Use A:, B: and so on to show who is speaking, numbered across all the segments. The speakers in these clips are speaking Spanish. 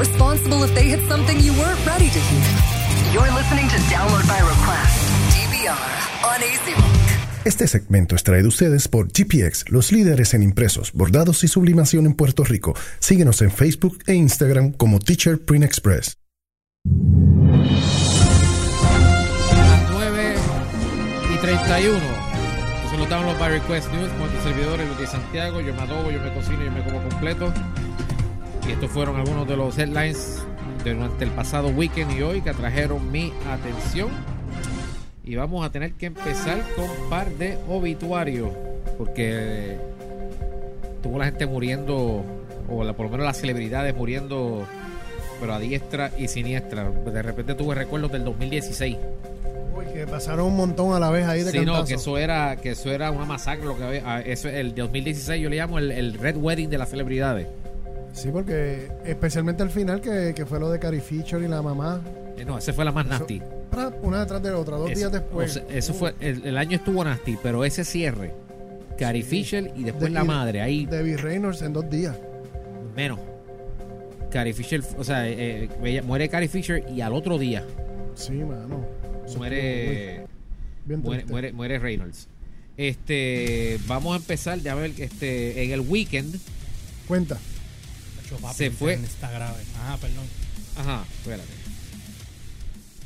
A: responsible if they hit something you weren't ready to hear. You're listening to Download by Request, DVR, on AC Rock.
B: Este segmento es traído a ustedes por GPX, los líderes en impresos, bordados y sublimación en Puerto Rico. Síguenos en Facebook e Instagram como Teacher Print Express.
C: las 9 y 31. Entonces lo daban los by Request News con tus servidores, Luis de Santiago. Yo me adobo, yo me cocino, yo me como completo. Y estos fueron algunos de los headlines durante el pasado weekend y hoy que atrajeron mi atención. Y vamos a tener que empezar con un par de obituarios. Porque tuvo la gente muriendo, o la- por lo menos las celebridades muriendo, pero a diestra y siniestra. De repente tuve recuerdos del 2016.
D: Uy, que pasaron un montón a la vez ahí de
C: Sí, no,
D: cantazo.
C: que eso era, que eso era una masacre lo que había. ah, Eso, el 2016 yo le llamo el, el Red Wedding de las celebridades.
D: Sí, porque especialmente al final que, que fue lo de Carrie Fisher y la mamá.
C: Eh, No, esa fue la más
D: Eso-
C: nasty.
D: Una detrás de la otra, dos
C: Eso-
D: días después.
C: o sea, eso fue, el, el año estuvo nasty, pero ese cierre, Carrie Fisher y después
D: De-
C: la madre, ahí
D: Debbie Reynolds en dos días.
C: menos. Carrie Fisher, o sea, eh, eh, muere Carrie Fisher y al otro día
D: Sí, mano. Eso
C: muere,
D: estuvo, uy, bien
C: muere, muere, muere Reynolds. Este, vamos a empezar, ya ver, este, en el weekend,
D: Cuenta.
E: Papi,
C: Se fue.
E: Está grave. Ajá, perdón.
C: ajá, espérate.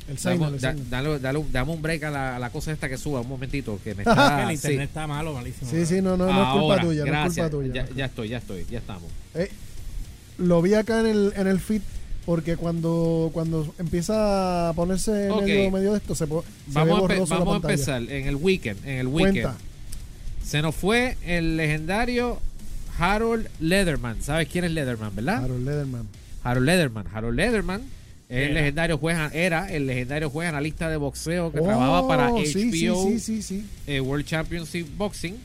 D: El signo,
C: Damos-
D: el
C: da-
D: signo.
C: dale, dale un- dame un break a la, a la cosa esta que suba, un momentito, que me está...
E: el
C: sí.
E: internet está malo, malísimo.
D: Sí, sí, no, no, no es culpa
C: Ahora,
D: tuya, no es
C: gracias.
D: culpa tuya.
C: Ya, estoy, ya estoy, ya estamos.
D: Eh, lo vi acá en el, en el feed porque cuando, cuando empieza a ponerse
C: Ok.
D: medio, medio de esto se, se ve
C: Vamos, a, vamos a empezar en el weekend, en el weekend.
D: Cuenta.
C: Se nos fue el legendario Harold Leatherman. ¿Sabes quién es Leatherman, verdad?
D: Harold Lederman.
C: Harold Leatherman. Harold Leatherman es el
E: Era.
C: legendario juez, era el legendario juez analista de boxeo que
D: Oh,
C: trabajaba para HBO
D: sí, sí, sí, sí, sí.
C: eh, World Championship Boxing.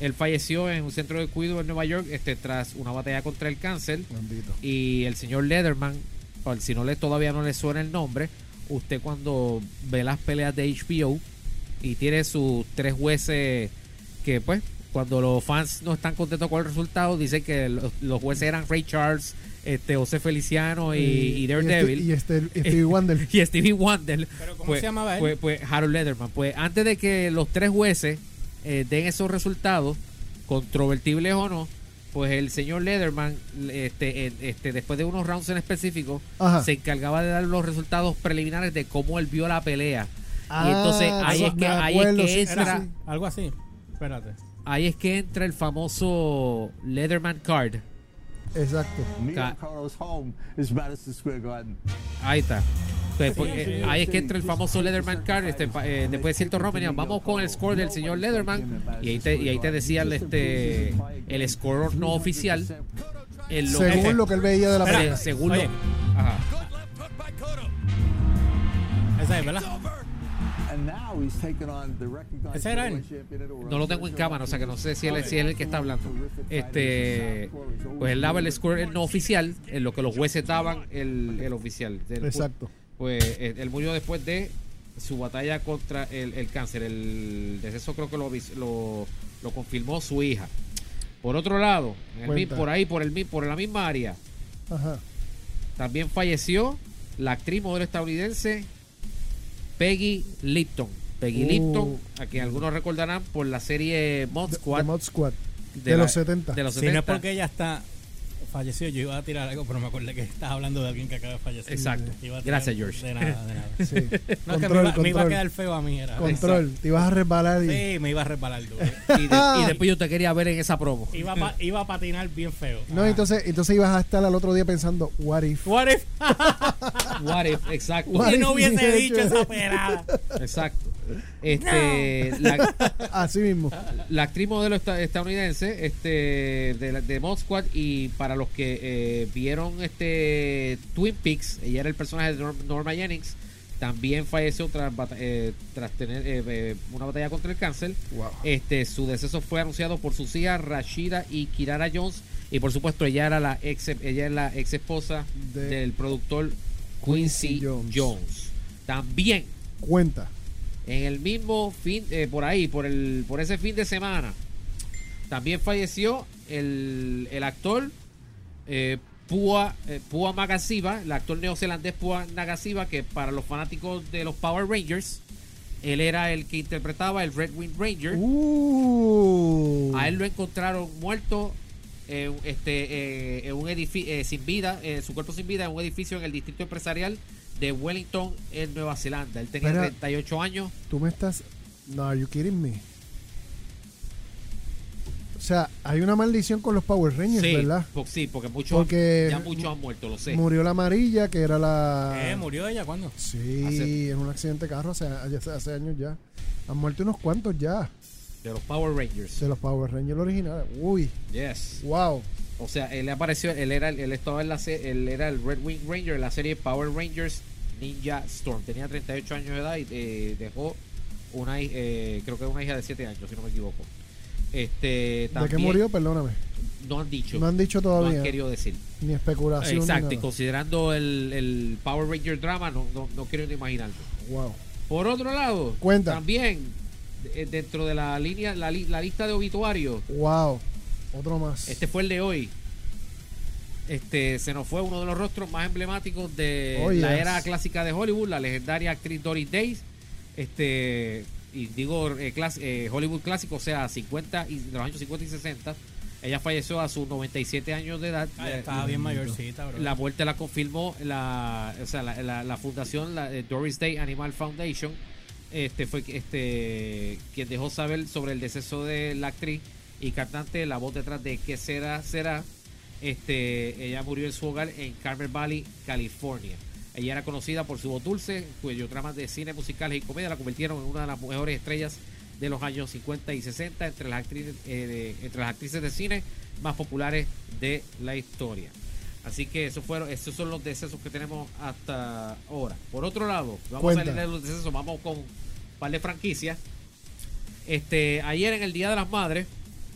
C: Él falleció en un centro de cuidado en Nueva York este, tras una batalla contra el cáncer.
D: Bendito.
C: Y el señor Leatherman, por si no le todavía no le suena el nombre, usted cuando ve las peleas de HBO y tiene sus tres jueces que pues cuando los fans no están contentos con el resultado, dicen que los, los jueces eran Ray Charles, este José Feliciano y, y Daredevil.
D: Y, este, y Stevie Wonder.
C: y Stevie Wonder.
E: Pero ¿cómo
C: pues,
E: se llamaba él?
C: Pues, pues Harold Lederman. Pues antes de que los tres jueces eh, den esos resultados, controvertibles o no, pues el señor Lederman, este, eh, este, después de unos rounds en específico,
D: Ajá.
C: se encargaba de dar los resultados preliminares de cómo él vio la pelea.
D: Ah,
C: y entonces ahí es que, ahí es que entra,
E: Era algo así. Espérate.
C: Ahí es que entra el famoso Leatherman card.
D: Exacto.
F: Me
C: Ca-
F: and Carlos home is Madison Square Garden.
C: Ahí está. Pues, pues, eh, ahí es que entra el famoso Leatherman card. Este, eh, después de cierto venían, vamos con el score del señor Leatherman. Y ahí te, y ahí te decía el, este, el score no oficial. Lo
D: Según
C: que-
D: lo que él veía de la pelea.
C: se- según
E: Oye.
C: lo- ajá.
E: Esa es, ¿verdad? Ese era él.
C: No lo tengo en cámara, o sea que no sé si él, si él es el que está hablando. Este, pues él daba el score no oficial, en lo que los jueces daban el, el oficial.
D: Exacto.
C: Pues eh, él murió después de su batalla contra el, el cáncer. El deceso creo que lo, vis- lo, lo confirmó su hija. Por otro lado, el por ahí, por, el, por la misma área,
D: Ajá.
C: también falleció la actriz modelo estadounidense Peggy Lipton. Peggy
D: Uh.
C: Lipton, a quien algunos recordarán por la serie Mod Squad
D: The Mod Squad. De,
C: la-
D: los 70.
C: de los
E: Si no es
C: 70.
E: porque ella está falleció, yo iba a tirar algo, pero me acordé que estás hablando de alguien que acaba de fallecer.
C: Exacto.
E: Tirar
C: Gracias, George.
E: De nada, de nada.
D: Sí.
E: No, es que me
D: control,
E: iba, me iba a
D: control.
E: quedar feo a mí. Era.
D: Control. Te ibas a resbalar y.
E: Sí, me iba a resbalar duro.
C: Y, de- y después yo te quería ver en esa promo.
E: Iba a, pa- iba a patinar bien feo.
D: No,
E: Ah.
D: entonces, entonces ibas a estar al otro día pensando, what if?
E: What if?
C: What if, exacto.
D: What if
E: no hubiese dicho esa pelada.
C: Exacto. Este, la,
D: Así mismo.
C: la actriz modelo esta- estadounidense este, de, la- de Mod Squad y para los que eh, vieron este Twin Peaks, ella era el personaje de Norm- Norma Jennings, también falleció tras, bata- eh, tras tener eh, eh, una batalla contra el cáncer.
D: Wow.
C: Este, su deceso fue anunciado por sus hijas Rashida y Kirara Jones y por supuesto ella era la ex ella es la ex esposa
D: De-
C: del productor Quincy.
D: Jones.
C: También
D: Cuenta.
C: en el mismo fin, eh, por ahí, por el, por ese fin de semana, también falleció el, el actor eh, Pua, eh, Pua Magasiva, el actor neozelandés Pua Nagasiva, que para los fanáticos de los Power Rangers, él era el que interpretaba el Red Wing Ranger.
D: Uh.
C: A él lo encontraron muerto en, este, eh, en un edificio sin vida, eh, su cuerpo sin vida en un edificio en el distrito empresarial de Wellington, en Nueva Zelanda. Él tenía
D: Espera.
C: 38 años.
D: Tú me estás. No, are you kidding me? O sea, hay una maldición con los Power Rangers,
C: Sí,
D: ¿verdad?
C: po- sí, porque muchos,
D: Porque
C: ya muchos han muerto, lo sé.
D: Murió la amarilla, que era la.
E: Eh, ¿Murió ella cuándo?
D: Sí,
C: Hace-
D: en un accidente de carro hace, hace, hace años ya. Han muerto unos cuantos ya
C: De los Power Rangers.
D: de los Power Rangers originales. Uy,
C: Yes.
D: wow.
C: O sea, él apareció, él era, él estaba en la él era el Red Wing Ranger en la serie Power Rangers Ninja Storm. Tenía 38 años de edad y eh, dejó una, eh, creo que una hija de 7 años, si no me equivoco. Este,
D: ¿De
C: también,
D: qué murió? Perdóname.
C: No han dicho.
D: No han dicho
C: no
D: todavía.
C: han querido decir.
D: Ni especulación. ni
C: Exacto, y considerando el, el Power Ranger drama, no, no, no quiero ni imaginarlo.
D: Wow.
C: Por otro lado,
D: Cuenta.
C: también dentro de la línea, la, li- la lista de obituarios,
D: Wow. Otro más.
C: Este fue el de hoy. Este se nos fue uno de los rostros más emblemáticos de
D: Oh,
C: la
D: yes.
C: era clásica de Hollywood, la legendaria actriz Doris Day. Este y digo eh, clas- eh, Hollywood clásico, o sea, 50 y de los años 50 y 60. Ella falleció a sus 97 años de edad.
E: Ah,
C: Eh,
E: estaba bien mayorcita, bro.
C: la muerte la confirmó la, o sea, la, la- la fundación la, eh, Doris Day Animal Foundation. Este fue este quien dejó saber sobre el deceso de la actriz y cantante, la voz detrás de ¿Qué será? será. Este, ella murió en su hogar en Carmel Valley, California. Ella era conocida por su voz dulce, cuyos dramas de cine, musicales y comedia la convirtieron en una de las mejores estrellas de los años 50 y 60 entre las actrices, eh, entre las actrices de cine más populares de la historia. Así que esos fueron, esos son los decesos que tenemos hasta ahora. Por otro lado, vamos
D: Cuenta.
C: a salir de los decesos, vamos con un par de franquicias. Este, ayer en el Día de las Madres,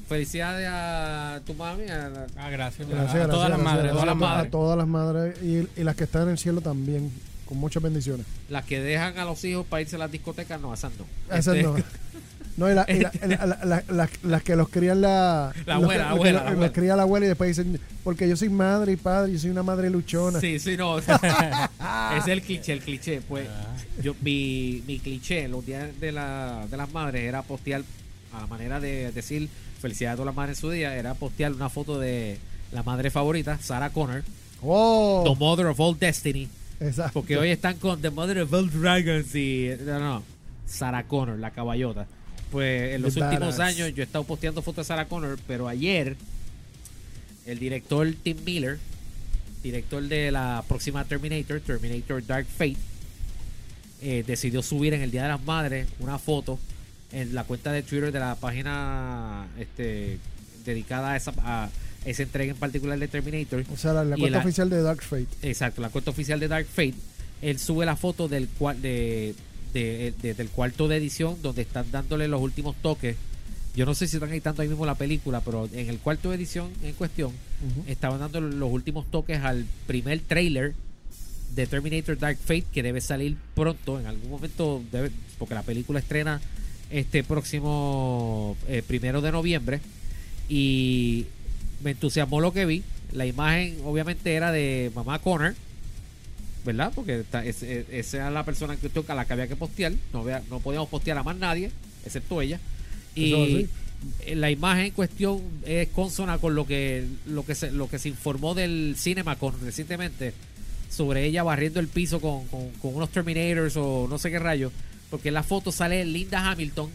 C: felicidades a tu mami, a la-
E: Ah, gracias.
D: Gracias,
E: a
D: gracias,
E: todas las
D: gracias,
E: madres, todas las
D: gracias a
E: madres.
D: todas las madres y, y las que están en el cielo también, con muchas bendiciones.
C: las que dejan a los hijos para irse a las discotecas, no, esas no.
D: Esas
C: Este,
D: no. No, y la- y la- la- la- la- la- las que los crían la,
C: La abuela,
D: los
C: abuela,
D: los-
C: la
D: los
C: abuela.
D: cría la abuela y después dicen, porque yo soy madre y padre, yo soy una madre luchona.
C: Sí, sí, no. Es el cliché, el cliché. Pues yo mi, mi cliché en los días de, la, de las madres era postear, a la manera de decir felicidades a todas las madres en su día, era postear una foto de la madre favorita, Sarah Connor,
D: Oh,
C: The Mother of All Destiny.
D: exacto.
C: Porque hoy están con The Mother of All Dragons y. No, no. Sarah Connor, la caballota. Pues en los
D: The
C: últimos
D: badass.
C: años yo he estado posteando fotos de Sarah Connor, pero ayer el director Tim Miller, director de la próxima Terminator, Terminator Dark Fate, eh, decidió subir en el Día de las Madres una foto en la cuenta de Twitter de la página este, dedicada a esa, a esa entrega en particular de Terminator.
D: O sea, la, cuenta
C: la-
D: oficial de Dark Fate.
C: Exacto, la cuenta oficial de Dark Fate. Él sube la foto del cual de, de- de- del cuarto de edición donde están dándole los últimos toques. Yo no sé si están editando ahí mismo la película, pero en el cuarto de edición en cuestión estaban dando los últimos toques al primer trailer de Terminator Dark Fate que debe salir pronto, en algún momento, debe- porque la película estrena este próximo eh, primero de noviembre. Y me entusiasmó lo que vi. La imagen, obviamente, era de mamá Connor, ¿verdad? Porque esta- es- es- esa era la persona que a la que había que postear. No, vea- no podíamos postear a más nadie, excepto ella. Y eh, la imagen en cuestión es consona con lo que lo que se, lo que se informó del CinemaCon recientemente sobre ella barriendo el piso con, con- con unos Terminators o no sé qué rayo. Porque en la foto sale Linda Hamilton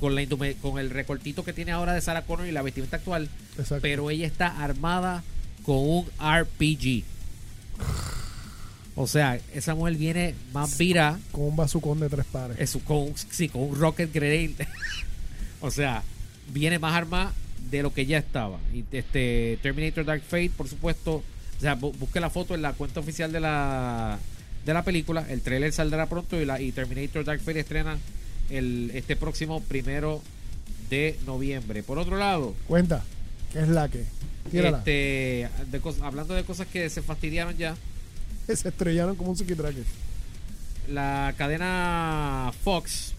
C: con, la con el recortito que tiene ahora de Sarah Connor y la vestimenta actual.
D: Exacto.
C: Pero ella está armada con un RPG. O sea, esa mujer viene más vira
D: Con un bazucón de tres pares.
C: eso, con, sí, con un rocket grenade. o sea, viene más arma de lo que ya estaba. Y este Terminator Dark Fate, por supuesto, o sea, bu- busque la foto en la cuenta oficial de la de la película. El trailer saldrá pronto y la y Terminator Dark Fate estrena el este próximo primero de noviembre. Por otro lado,
D: Cuenta, ¿qué es la que? Tírala.
C: este, de hablando de cosas que se fastidiaron ya,
D: Se estrellaron como un psiquitraque.
C: la cadena Fox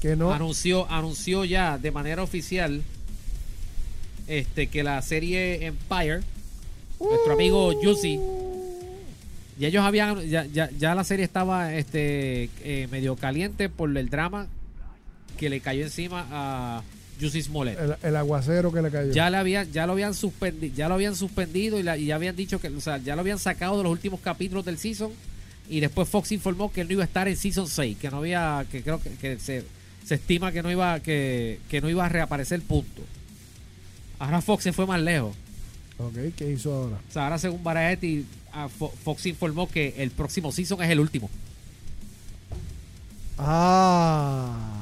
D: Que no.
C: anunció, anunció ya de manera oficial este, que la serie Empire, nuestro amigo Juicy, y ellos habían, ya, ya, ya la serie estaba este, eh, medio caliente por el drama que le cayó encima a Juicy Smollett.
D: El, el aguacero que le cayó.
C: Ya, le habían, ya lo habían suspendido, ya lo habían suspendido y, la- y ya habían dicho que, o sea, ya lo habían sacado de los últimos capítulos del season y después Fox informó que él no iba a estar en season 6, que no había, que creo que, que se, se estima que no iba, que, que no iba a reaparecer punto. Ahora Fox se fue más lejos.
D: Ok, ¿qué hizo ahora?
C: O sea, ahora según Variety, Fox informó que el próximo season es el último.
D: Ah.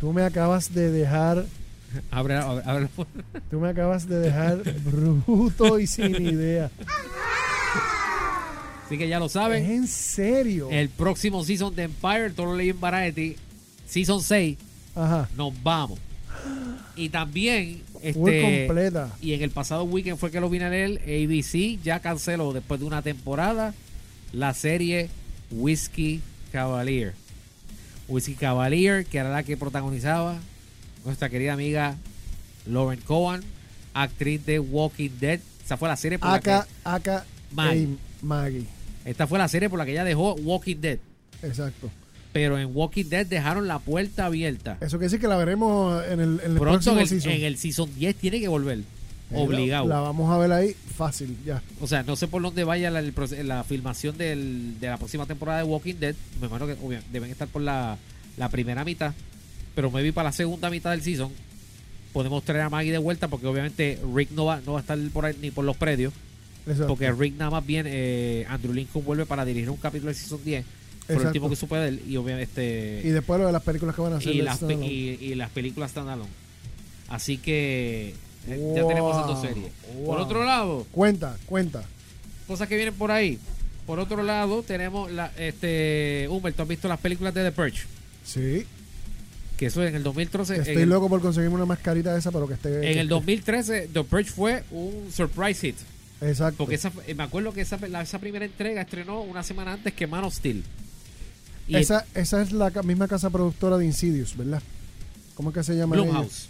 D: Tú me acabas de dejar,
C: Abre, abre- abre-
D: tú me acabas de dejar bruto y sin idea.
C: Así que ya lo
D: ¿Es
C: saben.
D: en serio?
C: El próximo season de Empire, todo lo leí en Variety, season 6,
D: Ajá.
C: nos vamos. Y también, este,
D: completa.
C: y en el pasado weekend fue que lo vine a leer, ABC ya canceló después de una temporada la serie Whiskey Cavalier. Whiskey Cavalier, que era la que protagonizaba nuestra querida amiga Lauren Cohen, actriz de Walking Dead. Esa fue la serie por la que, Maggie.
D: Maggie.
C: esta fue la serie por la que ella dejó Walking Dead.
D: Exacto.
C: Pero en Walking Dead dejaron la puerta abierta.
D: Eso quiere decir que la veremos en el, en el
C: Pronto
D: próximo
C: en el,
D: season.
C: en el season 10 tiene que volver. Obligado.
D: La vamos a ver ahí fácil, ya.
C: O sea, no sé por dónde vaya la, filmación del- de la próxima temporada de Walking Dead. Me imagino que obvia- deben estar por la, la primera mitad. Pero me vi para la segunda mitad del season. Podemos traer a Maggie de vuelta porque obviamente Rick no va, no va a estar por ahí ni por los predios.
D: Exacto.
C: Porque Rick nada más bien, eh, Andrew Lincoln vuelve para dirigir un capítulo de season 10. Fue el último que supe de él. Y obviamente...
D: y después lo de las películas que van a hacer.
C: y las, y, y las películas standalone. Así que eh, ya tenemos esas dos series. Por otro lado,
D: Cuenta, cuenta.
C: cosas que vienen por ahí. Por otro lado, tenemos la, este, Humbert, ¿tú has visto las películas de The Purge?
D: Sí.
C: Que eso en el 2013. en
D: Estoy
C: el,
D: loco por conseguirme una mascarita de esa, pero que esté.
C: en
D: que
C: el
D: esté-
C: 2013, The Purge fue un surprise hit.
D: Exacto.
C: Porque esa, eh, me acuerdo que esa, la- esa primera entrega estrenó una semana antes que Man of Steel. Y
D: esa, esa es la misma casa productora de Insidious, ¿verdad? ¿Cómo es que se llama?
C: Blumhouse.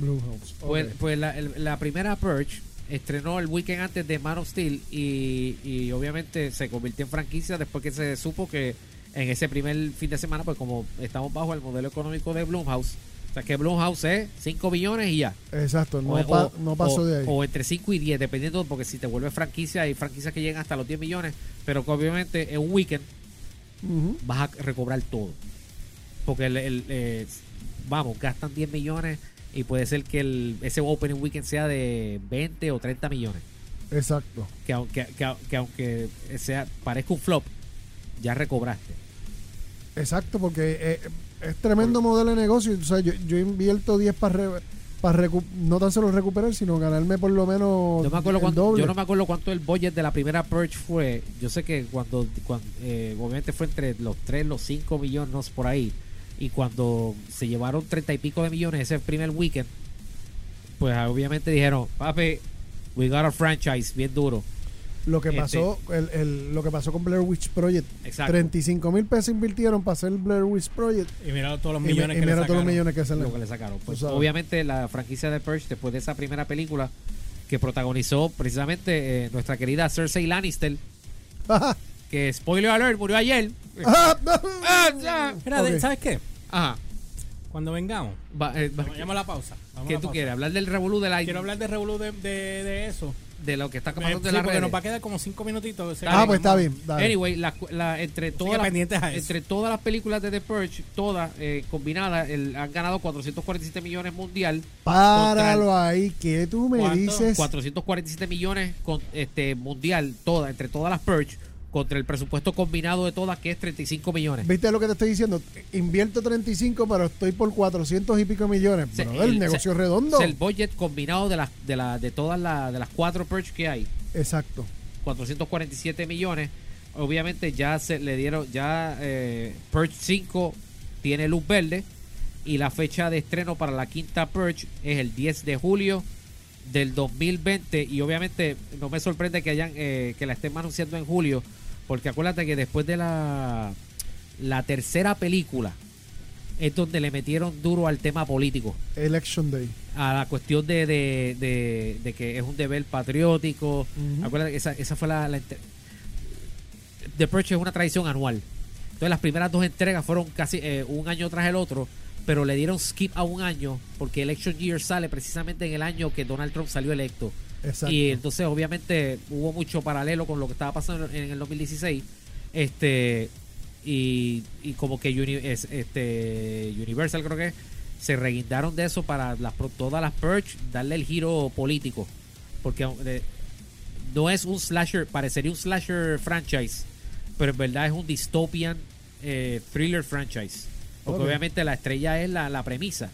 D: Blumhouse.
C: Pues, pues la, el- la primera Purge estrenó el weekend antes de Man of Steel y, y obviamente se convirtió en franquicia después que se supo que en ese primer fin de semana, pues como estamos bajo el modelo económico de Blumhouse, o sea que Blumhouse es 5 billones y ya.
D: Exacto, no,
C: O-
D: pa-
C: o-
D: no pasó de ahí.
C: O entre 5 y 10, dependiendo, porque si te vuelves franquicia, hay franquicias que llegan hasta los 10 millones, pero que obviamente en un weekend vas a recobrar todo. Porque el, el, eh, vamos, gastan 10 millones y puede ser que el, ese opening weekend sea de 20 o 30 millones.
D: Exacto.
C: Que aunque, que, que aunque sea, parezca un flop, ya recobraste.
D: Exacto, porque eh, es tremendo modelo de negocio. O sea, yo, yo invierto 10 para para no tan solo recuperar, sino ganarme por lo menos
C: Yo, me acuerdo
D: el
C: cuánto,
D: doble.
C: yo no me acuerdo cuánto el budget de la primera Purge fue. Yo sé que cuando, cuando eh, obviamente fue entre los 3, los 5 millones por ahí. Y cuando se llevaron 30 y pico de millones ese primer weekend, pues obviamente dijeron, papi, we got a franchise bien duro.
D: Lo que
C: Este-
D: pasó, el, el- lo que pasó con Blair Witch Project.
C: Exacto.
D: 35 mil pesos invirtieron para hacer Blair Witch Project.
E: Y mira todos los
D: Y,
E: millones
D: y
E: que le
D: mira todos los
E: sacaron.
D: millones que se le
C: lo que le sacaron. Pues, obviamente la franquicia de Purge, después de esa primera película que protagonizó precisamente eh, nuestra querida Cersei Lannister, que spoiler alert, murió ayer. Ah.
E: Mira, de-
D: Ok.
E: ¿sabes qué?
C: Ajá.
E: Cuando vengamos,
C: Va, eh, va-
E: vayamos a la pausa. Vamos a
C: ¿Qué
E: la
C: tú
E: pausa.
C: quieres? ¿Hablar del revolú de la
E: Quiero hablar de Revolu de, de, de eso.
C: de lo que está pasando
E: sí,
C: en las
E: porque
C: redes?
E: nos va a quedar como cinco minutitos.
D: Ah, pues está bien. dale.
C: Anyway, la, la- entre, todas las, entre todas las películas de The Purge, todas eh, combinadas, el- han ganado 447 millones mundial.
D: Páralo ahí, que tú me
E: ¿Cuánto?
D: dices.
C: 447 millones con, este, mundial, toda, entre todas las Purge, contra el presupuesto combinado de todas, que es 35 millones.
D: ¿Viste lo que te estoy diciendo? Invierto 35, pero estoy por 400 y pico millones.
C: Se-
D: el, negocio redondo.
C: es el budget combinado de las de, la, de todas las de las cuatro Purge que hay.
D: Exacto.
C: 447 millones. Obviamente ya se le dieron, ya eh, Purge 5 tiene luz verde y la fecha de estreno para la quinta Purge es el 10 de julio del 2020 y obviamente no me sorprende que hayan eh, que la estén anunciando en julio porque acuérdate que después de la la tercera película es donde le metieron duro al tema político,
D: Election Day.
C: a la cuestión de, de, de- de que es un deber patriótico. Acuérdate que esa, esa fue la, The Purge es una tradición anual. Entonces las primeras dos entregas fueron casi eh, un año tras el otro, pero le dieron skip a un año porque Election Year sale precisamente en el año que Donald Trump salió electo.
D: Exacto.
C: Y entonces obviamente hubo mucho paralelo con lo que estaba pasando en el 2016. Este y, y como que Uni- este Universal creo que se reguindaron de eso para las todas las Purge darle el giro político. Porque eh, no es un slasher, parecería un slasher franchise, pero en verdad es un dystopian eh, thriller franchise. Porque obviamente la estrella es la, la premisa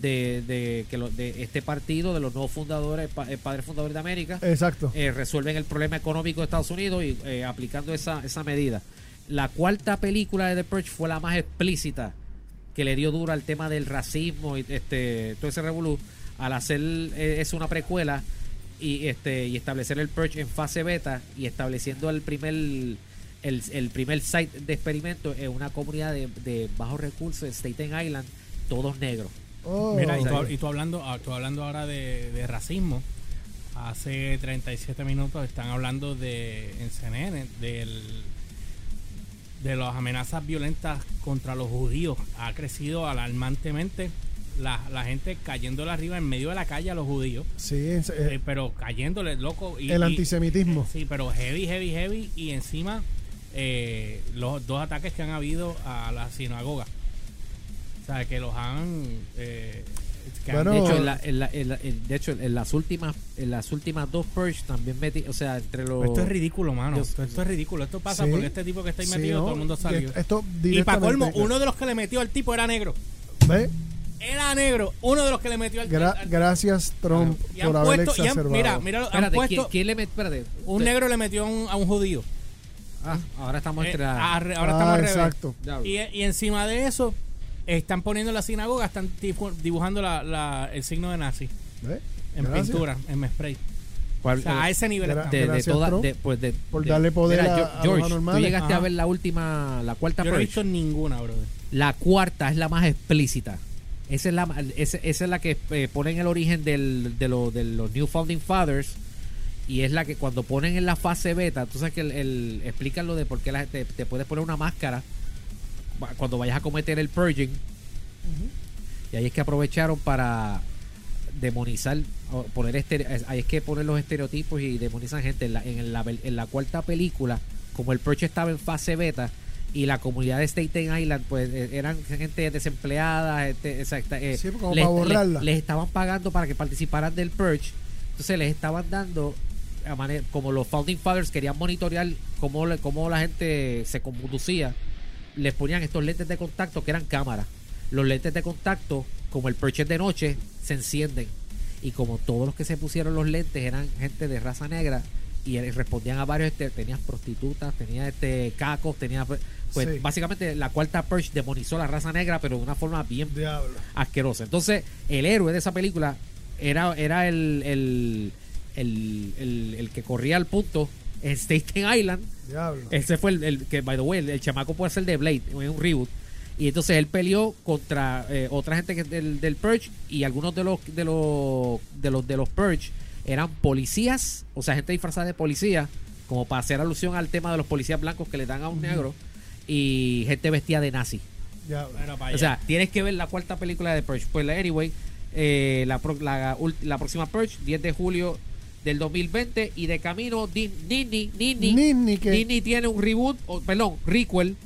C: de, de que lo- de este partido, de los nuevos fundadores, pa- eh, padres fundadores de América,
D: Exacto.
C: eh, resuelven el problema económico de Estados Unidos y eh, aplicando esa, esa medida. La cuarta película de The Purge fue la más explícita que le dio duro al tema del racismo y este todo ese revolú al hacer eh, es una precuela y este y establecer el Purge en fase beta y estableciendo el primer el, el primer site de experimento en una comunidad de, de bajos recursos Staten Island todos negros
D: Oh,
E: Mira, y tú, y tú hablando, ah, tú hablando ahora de, de racismo, hace 37 minutos están hablando de en CNN del, de las amenazas violentas contra los judíos. Ha crecido alarmantemente la, la gente cayéndole arriba en medio de la calle a los judíos,
D: sí, es- eh,
E: eh, pero cayéndole, loco. Y,
D: el
E: y-
D: antisemitismo.
E: Sí, pero heavy, heavy, heavy. Y encima eh, los dos ataques que han habido a la sinagoga. O sea, que los han... eh, que han-
D: Bueno,
C: de hecho en la- en la- en la- en- de hecho en las últimas en las últimas dos Purge también metí o sea entre los
E: Esto es ridículo, mano.
C: Dios-
E: esto, esto es ridículo. Esto pasa
D: Sí.
E: porque este tipo que está ahí
D: Sí,
E: metido,
D: ¿no?
E: todo el mundo salió.
D: Esto
E: Y para colmo, uno de los que le metió al tipo era negro.
D: ¿Ve?
E: Era negro. Uno de los que le metió al,
D: Gra-
E: al-
D: gracias, Trump,
E: y han
D: por haber
E: puesto, y han-
D: exacerbado.
E: mira, mira, han
C: espérate ¿quién,
E: puesto
C: quién le met- espérate
E: un
C: Usted-
E: negro le metió a un, a un judío.
C: ah, ahora estamos
E: Eh,
C: entre la-
E: ahora
D: Ah,
E: estamos al revés.
D: exacto.
E: Y encima de eso, están poniendo en la sinagoga, están dibu- dibujando la, la- el signo de nazi
D: ¿Ve?
E: en
D: Gracias.
E: pintura, en spray.
C: ¿Cuál-
E: O sea, a ese nivel
C: de, de de- pues de-
D: por
C: de-
D: darle poder
C: Mira,
D: a-
C: George, tú llegaste
E: Ajá.
C: a ver la última la cuarta
E: Yo no he visto ninguna, brother.
C: la cuarta es la más explícita esa es la esa, esa es la que eh, ponen el origen del, de, lo- de los New Founding Fathers y es la que cuando ponen en la fase beta tú sabes que el, el- explican lo de por qué la gente te puedes poner una máscara cuando vayas a cometer el purging y ahí es que aprovecharon para demonizar poner estere- es- ahí es que poner los estereotipos y demonizan gente. En la, en la, en la cuarta película como el Purge estaba en fase beta y la comunidad de Staten Island pues eh, eran gente desempleada gente, exacta, eh,
D: Sí, como
C: les,
D: para borrarla.
C: les- les estaban pagando para que participaran del Purge. Entonces les estaban dando a manera, como los Founding Fathers querían monitorear cómo, le- cómo la gente se conducía les ponían estos lentes de contacto que eran cámaras. Los lentes de contacto, como el Purge es de noche, se encienden. Y como todos los que se pusieron los lentes eran gente de raza negra y respondían a varios, este, tenías prostitutas, tenías este cacos, tenías pues
D: Sí.
C: básicamente la cuarta Purge demonizó la raza negra, pero de una forma bien
D: Diablo.
C: asquerosa. Entonces, el héroe de esa película era, era el, el, el- el que corría al punto en Staten Island.
D: Diablo.
C: Ese fue el, el que, by the way, el, el chamaco puede ser de Blade, en un reboot. Y entonces él peleó contra eh, otra gente que del, del Purge y algunos de los de los de los de los Purge eran policías, o sea, gente disfrazada de policía, como para hacer alusión al tema de los policías blancos que le dan a un negro y gente vestida de nazi. O sea, tienes que ver la cuarta película de Purge. Pues, anyway, eh, la, la, la próxima Purge, 10 de julio del 2020. Y de camino, Nini, Nini,
D: Nini, que-
C: Nini tiene un reboot, o, perdón, requel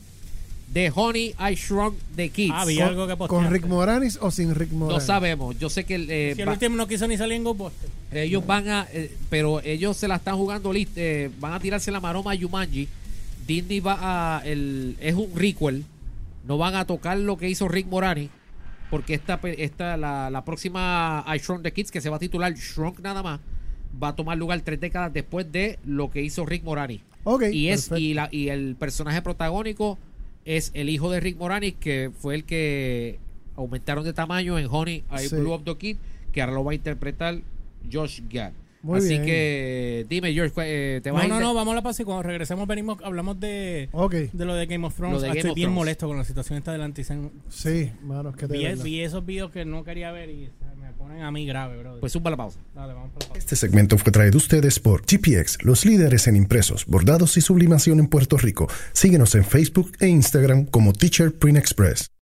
C: de Honey, I Shrunk the Kids.
E: Ah, vi
D: Con-
E: algo que
D: ¿Con
E: posteaste.
D: Rick Moranis o sin Rick
C: no
D: Moranis?
C: sabemos. Yo sé que eh,
E: Si el
C: va-
E: último no quiso ni salir en Ghostbusters.
C: ellos van a, eh, pero ellos se la están jugando, lit- eh, van a tirarse la maroma a Yumanji. Disney va a, el, es un requel, no van a tocar lo que hizo Rick Morani, porque esta, pe- esta la, la próxima I Shrunk the Kids, que se va a titular Shrunk nada más, va a tomar lugar tres décadas después de lo que hizo Rick Morani.
D: Ok,
C: y es
D: perfecto.
C: y, la, y el personaje protagónico es el hijo de Rick Moranis que fue el que aumentaron de tamaño en Honey I
D: Sí.
C: Blew Up the Kid que ahora lo va a interpretar Josh Gad
D: Muy
C: Así
D: bien.
C: que dime, George, ¿cuál- eh, ¿te vas
E: No,
C: a
E: no, no, vamos a la pausa y cuando regresemos venimos, hablamos de,
D: Ok.
E: de lo de Game of Thrones.
C: Lo de
E: Ah,
C: Game
E: Estoy
C: of
E: bien
C: Thrones.
E: molesto con la situación esta del anticen.
D: Sí, mano, es que te
E: Vi,
D: verdad.
E: vi esos videos que no quería ver y se me ponen a mí grave, bro.
C: Pues zumba la pausa.
E: Dale, vamos para la pausa.
B: Este segmento fue traído a ustedes por GPX, los líderes en impresos, bordados y sublimación en Puerto Rico. Síguenos en Facebook e Instagram como Teacher Print Express.